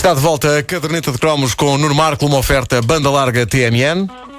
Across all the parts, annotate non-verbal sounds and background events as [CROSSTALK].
Está de volta a caderneta de cromos com Nuno Marco, uma oferta banda larga TMN.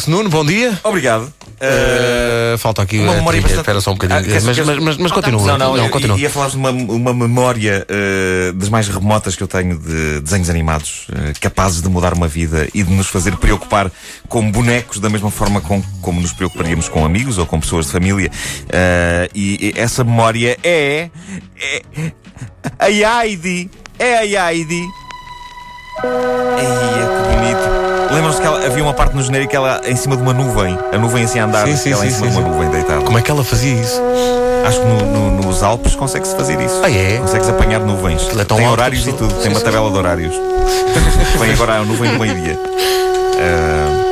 Regresso, Nuno, bom dia. Obrigado. Uh, falta aqui uma memória bastante- Espera só um bocadinho. Ah, mas, mas, mas, mas continua. Não, não, eu continua. ia falar de uma, uma memória eh, das mais remotas que eu tenho de desenhos animados, eh, capazes de mudar uma vida e de nos fazer preocupar com bonecos da mesma forma com, como nos preocuparíamos com amigos ou com pessoas de família. E, e essa memória é. é a Heidi! É a Heidi! Eia, que bonito. Lembram-se que ela- havia uma parte no genérico que ela em cima de uma nuvem, a nuvem assim a andar, Sim, sim, ela em sim, cima sim, de uma nuvem deitada. Como é que ela fazia isso? Acho que no- no- nos Alpes consegue-se fazer isso. Ah, é? Consegues apanhar nuvens. É tem horários e tudo. Tem uma tabela de horários. [LAUGHS] Vem agora a nuvem do meio-dia. Ah.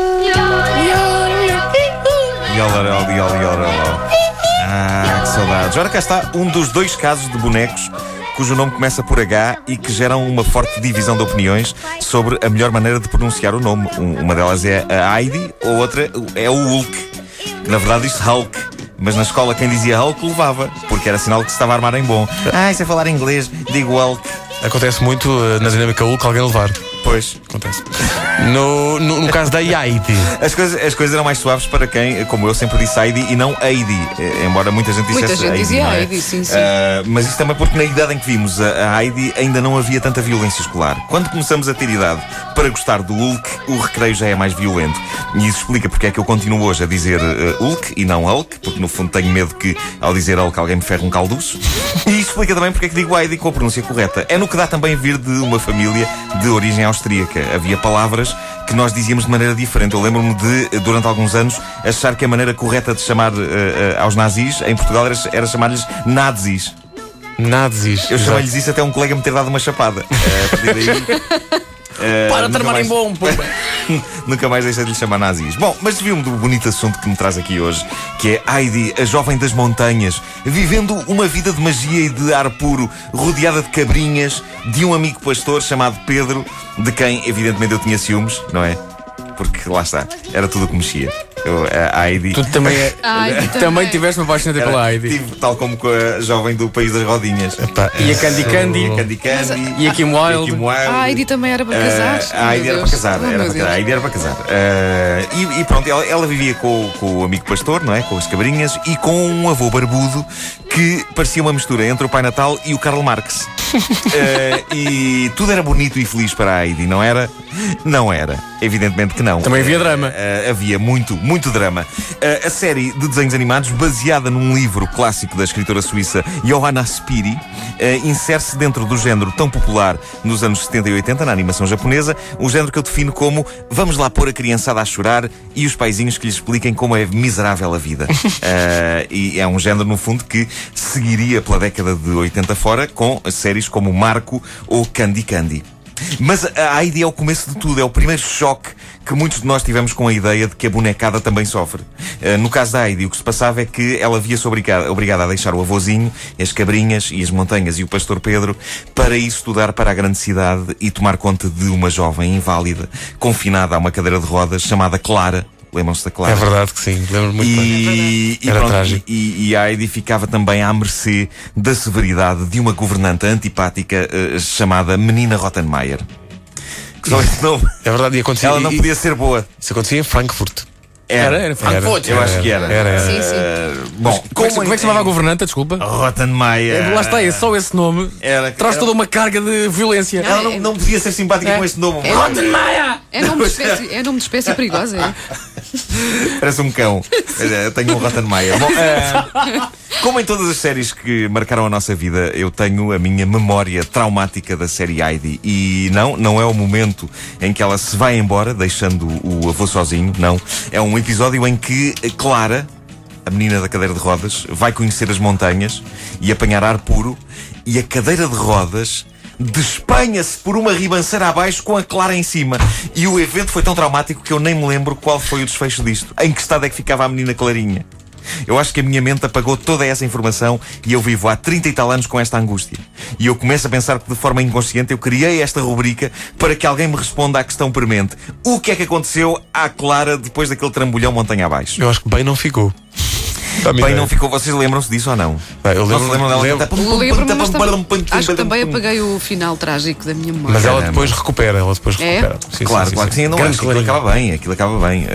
Ah, que saudades. Ora cá está um dos dois casos de bonecos cujo nome começa por H e que geram uma forte divisão de opiniões sobre a melhor maneira de pronunciar o nome. Um- uma delas é a Heidi, a outra é o Hulk. Na verdade diz Hulk. Mas na escola quem dizia Hulk levava, porque era sinal que se estava a armar em bom. Ah, isso é falar inglês, digo Hulk. Acontece muito uh, na dinâmica Hulk alguém levar. Pois. Acontece. No, no, no caso da Yaiti. As coisas, as coisas eram mais suaves para quem, como eu sempre disse Heidi e não Heidi, eh, embora muita gente Muita dissesse gente Heidi, dizia não é? Heidi, sim, sim. Ah, mas isso também porque na idade em que vimos a, a Heidi ainda não havia tanta violência escolar. Quando começamos a ter idade para gostar do Hulk, o recreio já é mais violento. E isso explica porque é que eu continuo hoje a dizer eh, Hulk e não Hulk, porque no fundo tenho medo que ao dizer Hulk alguém me ferre um calduço. E isso explica também porque é que digo Heidi com a pronúncia correta. É no que dá também vir de uma família de origem austríaca. Havia palavras que nós dizíamos de maneira diferente. Eu lembro-me de, durante alguns anos, achar que a maneira correta de chamar eh, aos nazis em Portugal era, era chamar-lhes nazis. Nazis. Eu chamei-lhes isso até um colega me ter dado uma chapada. Eh, a partir daí, [LAUGHS] eh, Para de armar mais- em bom. [LAUGHS] Nunca mais deixei de lhe chamar nazis. Bom, mas desvio-me do bonito assunto que me traz aqui hoje, que é Heidi, a jovem das montanhas, vivendo uma vida de magia e de ar puro, rodeada de cabrinhas, de um amigo pastor chamado Pedro, de quem, evidentemente, eu tinha ciúmes, não é? Porque lá está, era tudo o que mexia. Eu, a Heidi. Tu também, é, [LAUGHS] Ai, também também. tiveste uma paixoneta era- pela Heidi. tive, tal como com a jovem do país das rodinhas. Epá, E a Candy Candy. E a Candy Candy. E a Kim e a Wilde. Kim Wilde. A Heidi também era para Eh, casar. a Heidi Meu era para casar. Oh, era meu para casar. A. Heidi era para casar. Eh, e, e pronto, ela, ela vivia com, com o amigo pastor, não é? Com as cabrinhas e com um avô barbudo que parecia uma mistura entre o Pai Natal e o Karl Marx. [LAUGHS] Eh, e tudo era bonito e feliz para a Heidi, não era? Não era. Evidentemente que não. Também havia drama. Eh, havia muito, muito drama. Eh, a série de desenhos animados, baseada num livro clássico da escritora suíça Johanna Spiri, eh, insere-se dentro do género tão popular nos anos 70 e 80 na animação japonesa, um género que eu defino como vamos lá pôr a criançada a chorar e os paizinhos que lhes expliquem como é miserável a vida. [LAUGHS] E é um género, no fundo, que seguiria pela década de 80 fora com séries como Marco ou Candy Candy. Mas a Heidi é o começo de tudo, é o primeiro choque que muitos de nós tivemos com a ideia de que a bonecada também sofre. Eh, no caso da Heidi, o que se passava é que ela via-se obrigada, a deixar o avôzinho, as cabrinhas e as montanhas e o pastor Pedro para ir estudar para a grande cidade e tomar conta de uma jovem inválida, confinada a uma cadeira de rodas chamada Clara. Lembram-se da Clara? É verdade que sim, lembro muito bem. E, e, Era pronto, trágico. e, e a Heidi ficava também à mercê da severidade de uma governanta antipática eh, chamada Menina Rottenmeier. Que só esse nome. [LAUGHS] É verdade, e acontecia. Ela não e- podia ser boa. Isso acontecia em Frankfurt. Era, era Frankfurt. Eu acho que era. Era, era. Sim, sim. Bom, Como, é que- como é que se chamava a governanta? Desculpa. Rottenmeier. Lá está, é só esse nome. Era- Traz era- toda uma carga de violência. Ela não, não podia ser simpática É. com este nome. É. Rottenmeier! É nome de [LAUGHS] espécie, é nome de espécie perigosa. É? [LAUGHS] Parece um cão. [LAUGHS] Eu tenho um Rottenmeier. Bom, eh, como em todas as séries que marcaram a nossa vida, eu tenho a minha memória traumática da série Heidi. E não, não é o momento em que ela se vai embora, deixando o avô sozinho, não. É um episódio em que Clara, a menina da cadeira de rodas, vai conhecer as montanhas e apanhar ar puro, e a cadeira de rodas despenha-se por uma ribanceira abaixo com a Clara em cima. E o evento foi tão traumático que eu nem me lembro qual foi o desfecho disto. Em que estado é que ficava a menina Clarinha? Eu acho que a minha mente apagou toda essa informação e eu vivo há 30 e tal anos com esta angústia. E eu começo a pensar que de forma inconsciente eu criei esta rubrica para que alguém me responda à questão premente. O que é que aconteceu à Clara depois daquele trambolhão montanha abaixo? Eu acho que bem não ficou. Bem, não ficou. Vocês lembram-se disso ou não? Bem, eu lembro- lembram dela lembro- acho que também apaguei o final trágico da minha memória. Mas ela depois recupera, ela depois É? recupera. Sim, Claro, sim, claro que sim, não acho que aquilo acaba bem, aquilo acaba bem. Uh,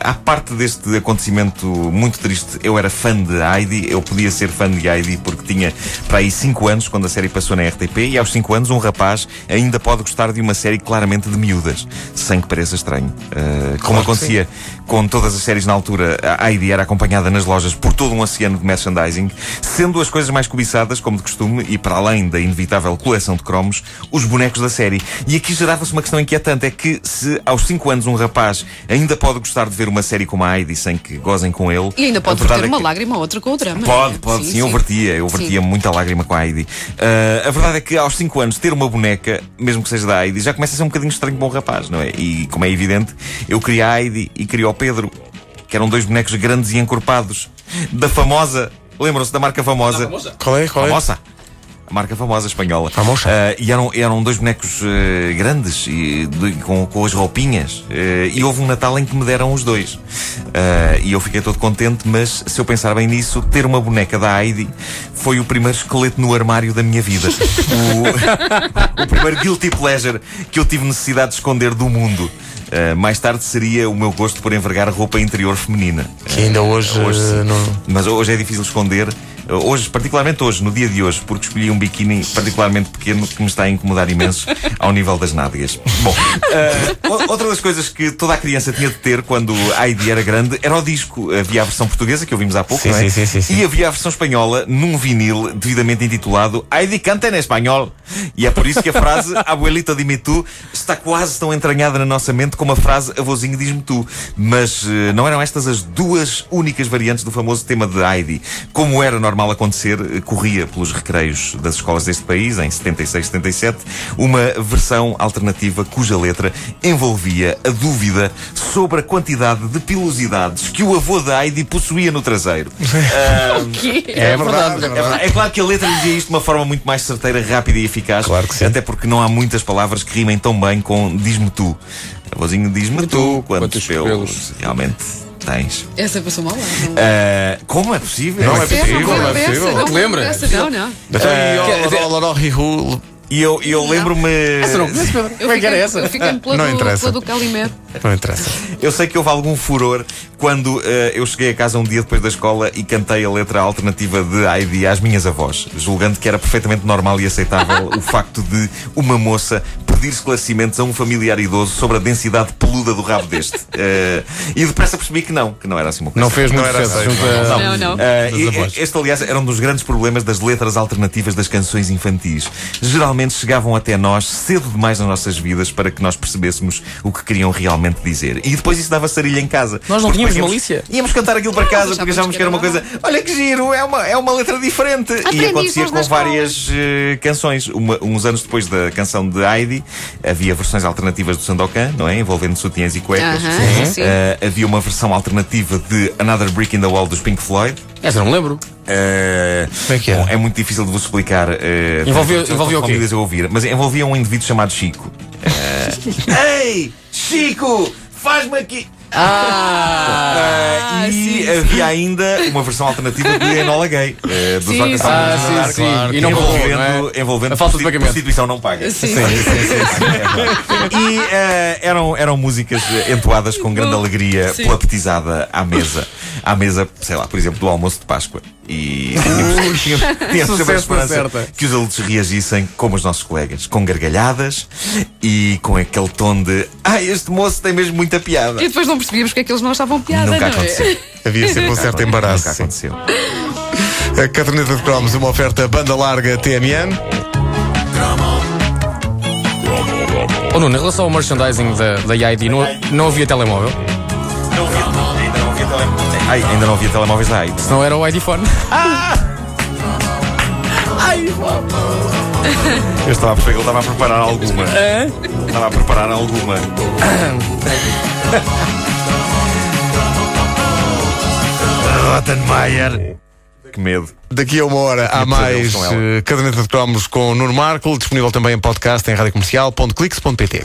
à parte deste acontecimento muito triste, eu era fã de Heidi, eu podia ser fã de Heidi porque tinha para aí 5 anos quando a série passou na RTP e aos 5 anos um rapaz ainda pode gostar de uma série claramente de miúdas, sem que pareça estranho. Uh, como acontecia com todas as séries na altura, a Heidi era acompanhada nas lojas por todo um oceano de merchandising, sendo as coisas mais cobiçadas, como de costume, e para além da inevitável coleção de cromos, os bonecos da série. E aqui gerava-se uma questão inquietante: é que se aos 5 anos um rapaz ainda pode gostar de ver uma série como a Heidi sem que gozem com ele. E ainda pode verter é uma que- lágrima ou outra com o drama. Pode, pode, sim, eu vertia, eu vertia Sim. muita lágrima com a Heidi. Ah, a verdade é que aos 5 anos ter uma boneca, mesmo que seja da Heidi, já começa a ser um bocadinho estranho para um rapaz, não é? E como é evidente, eu queria a Heidi e queria o Pedro, que eram dois bonecos grandes e encorpados, da famosa, lembram-se da marca famosa? Qual é? Qual é? Famosa. Marca famosa espanhola. Famosa. Ah, e eram, eram dois bonecos eh, grandes e de- com, com as roupinhas. Eh, e houve um Natal em que me deram os dois. E eu fiquei todo contente, mas se eu pensar bem nisso, ter uma boneca da Heidi foi o primeiro esqueleto no armário da minha vida. [LAUGHS] o, o primeiro guilty pleasure que eu tive necessidade de esconder do mundo. Ah, mais tarde seria o meu gosto por envergar roupa interior feminina. Que ainda hoje, Hoje sim. eh, não. Mas hoje é difícil esconder. Hoje, particularmente hoje, no dia de hoje, porque escolhi um biquíni particularmente pequeno que me está a incomodar imenso [LAUGHS] ao nível das nádegas. Bom, o- outra das coisas que toda a criança tinha de ter quando a Heidi era grande era o disco. Havia a versão portuguesa, que ouvimos há pouco, Sim, não é? sim, sim, sim. E havia a versão espanhola num vinil devidamente intitulado Heidi canta em espanhol. E é por isso que a frase [LAUGHS] Abuelita dime tu está quase tão entranhada na nossa mente como a frase Avôzinho diz-me tu. Mas eh, não eram estas as duas únicas variantes do famoso tema de Heidi. Como era normal acontecer, eh, corria pelos recreios das escolas deste país, em 76, 77, uma versão alternativa cuja letra envolvia a dúvida sobre a quantidade de pilosidades que o avô da Heidi possuía no traseiro. [LAUGHS] É verdade, é É, verdade. verdade. É claro que a letra dizia isto de uma forma muito mais certeira, rápida e eficaz. Claro que sim. Até porque não há muitas palavras que rimem tão bem com diz-me tu. Avôzinho diz-me tu, quantos quantos pelos pelos realmente tens. Essa passou mal. Não, Ah, como é possível? Não é possível, não não é possível. não lembra? Não, não. Então, e E eu, e eu lembro-me. Essa não conheço, Pedro. Eu Como é que era essa? Eu fiquei pela Não do, interessa. pela do Calimero. Não interessa. Eu sei que houve algum furor quando eh, eu cheguei a casa um dia depois da escola e cantei a letra alternativa de Heidi às minhas avós, julgando que era perfeitamente normal e aceitável [LAUGHS] o facto de uma moça pedir esclarecimentos a um familiar idoso sobre a densidade peluda do rabo deste. [LAUGHS] Eh, e depressa percebi que não, que não era assim uma coisa. Não fez Não era sucesso aceito, junto a... Não, não. Avós. este, aliás, era um dos grandes problemas das letras alternativas das canções infantis. Geralmente chegavam até nós cedo demais nas nossas vidas para que nós percebêssemos o que queriam realmente dizer. E depois isso dava sarilha em casa. Nós não tínhamos íamos- malícia. Íamos cantar aquilo para casa porque achávamos que era uma coisa. Olha que giro, é uma, é uma letra diferente. e Aprendi acontecia isso com várias eh, canções. Uma- uns anos depois da canção de Heidi, havia versões alternativas do Sandokan, não é? Envolvendo sutiãs e cuecas. Aham, sim. Eh, havia uma versão alternativa de Another Brick in the Wall dos Pink Floyd. Essa não me lembro. Uh, Como é que era? bom, é muito difícil de vos explicar. Uh, Envolvia- tantas envolvia o quê? a ouvir, mas envolvia um indivíduo chamado Chico. [LAUGHS] Uh, Ei, Chico, faz-me aqui. Ah! Uh, e sim, sim. havia ainda uma versão alternativa de Enola Gay, uh, dos Sim, sim. Ah, sim, Dark, sim. E não envolvendo, não é? envolvendo A falta de pagamento. prostituição não paga. Sim. E eh, eram, eram músicas eh, entoadas com grande alegria Sim. pela petizada à mesa. À mesa, sei lá, por exemplo, do almoço de Páscoa. E tínhamos, sempre a esperança que os adultos reagissem como os nossos colegas, com gargalhadas e com aquele tom de Ah, este moço tem mesmo muita piada. E depois não percebíamos que aqueles não estavam piada, Nunca não é? aconteceu. Havia sempre um certo embaraço. Nunca sim. aconteceu. A caderneta de cromos, uma oferta banda larga TMN. Oh, Nuno, em relação ao merchandising da, da ID, não, não havia telemóvel? Não havia- ainda não havia telemóveis. Ai, ainda não havia telemóveis da AIDS. Senão era o ID Phone. Eu estava a perceber que ele estava a preparar alguma. Estava a preparar alguma. [LAUGHS] Rottenmeier. Que medo. Daqui a uma hora há mais eh, caderneta de cromos com Nuno Marco, disponível também em podcast em radiocomercial.clix.pt.